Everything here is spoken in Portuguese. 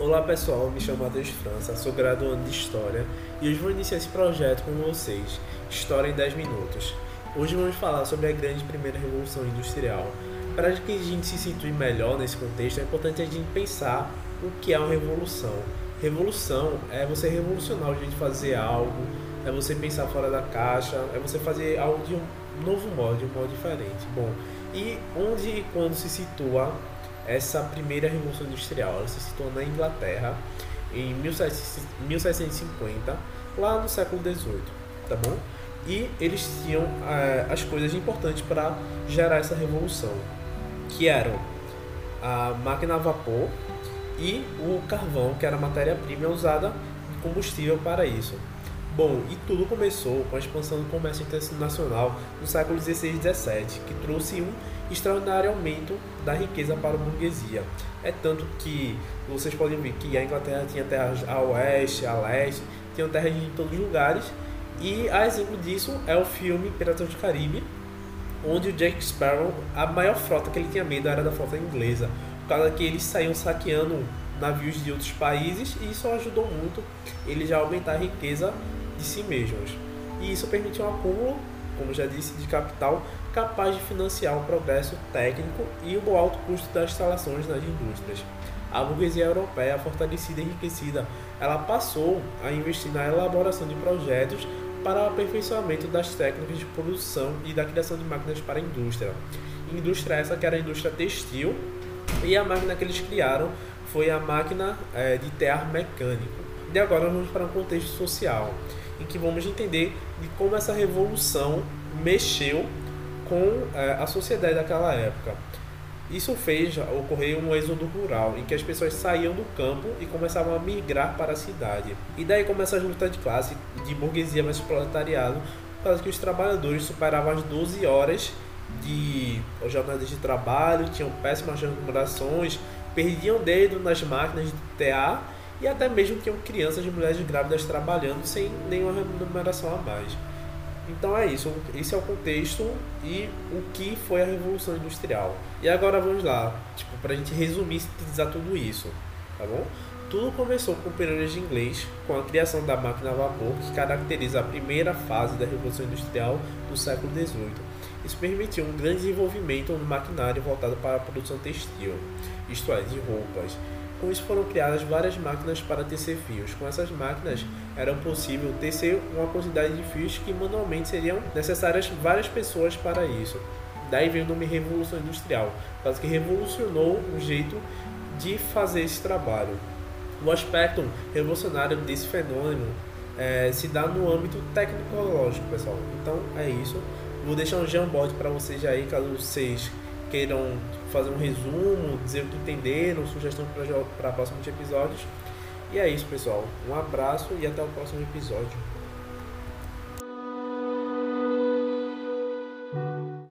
Olá pessoal, me chamo Matheus França, sou graduando de História e hoje vou iniciar esse projeto com vocês, História em 10 Minutos. Hoje vamos falar sobre a grande primeira revolução industrial. Para que a gente se situe melhor nesse contexto, é importante a gente pensar o que é uma revolução. Revolução é você revolucionar o jeito de fazer algo, é você pensar fora da caixa, é você fazer algo de um novo modo, de um modo diferente. Bom, e onde e quando se situa essa primeira revolução industrial? Ela se situa na Inglaterra em 1750, lá no século XVIII, tá bom? E eles tinham é, as coisas importantes para gerar essa revolução, que eram a máquina a vapor e o carvão, que era a matéria-prima usada combustível para isso. Bom, e tudo começou com a expansão do comércio internacional no século XVI e XVII, que trouxe um extraordinário aumento da riqueza para a burguesia. É tanto que vocês podem ver que a Inglaterra tinha terras a oeste, a leste, tinha terras em todos os lugares, e a exemplo disso é o filme Piratas do Caribe, onde o Jack Sparrow, a maior frota que ele tinha medo era da frota inglesa, por causa que eles saíam saqueando navios de outros países e isso ajudou muito ele já aumentar a riqueza de si mesmos. E isso permitiu um acúmulo, como já disse, de capital capaz de financiar o progresso técnico e o alto custo das instalações nas indústrias. A burguesia europeia, fortalecida e enriquecida, ela passou a investir na elaboração de projetos para o aperfeiçoamento das técnicas de produção e da criação de máquinas para a indústria. Indústria essa que era a indústria textil, e a máquina que eles criaram foi a máquina é, de tear mecânico. E agora vamos para um contexto social em que vamos entender de como essa revolução mexeu com é, a sociedade daquela época. Isso fez ocorrer um êxodo rural, em que as pessoas saíam do campo e começavam a migrar para a cidade. E daí começa a luta de classe, de burguesia mais proletariado, causa que os trabalhadores superavam as 12 horas de jornadas de trabalho, tinham péssimas remunerações, perdiam dedo nas máquinas de TA e até mesmo tinham crianças e mulheres grávidas trabalhando sem nenhuma remuneração a mais. Então é isso, esse é o contexto e o que foi a Revolução Industrial. E agora vamos lá, tipo, pra gente resumir e sintetizar tudo isso, tá bom? Tudo começou com o período de inglês, com a criação da máquina a vapor, que caracteriza a primeira fase da Revolução Industrial do século XVIII. Isso permitiu um grande desenvolvimento no maquinário voltado para a produção textil, isto é, de roupas, com isso foram criadas várias máquinas para tecer fios. Com essas máquinas era possível tecer uma quantidade de fios que manualmente seriam necessárias várias pessoas para isso. Daí veio o nome Revolução Industrial, que revolucionou o jeito de fazer esse trabalho. O aspecto revolucionário desse fenômeno é, se dá no âmbito tecnológico, pessoal. Então é isso. Vou deixar um Jamboard para vocês aí, caso vocês queiram fazer um resumo, dizer o que entenderam, sugestão para próximos episódios. E é isso, pessoal. Um abraço e até o próximo episódio.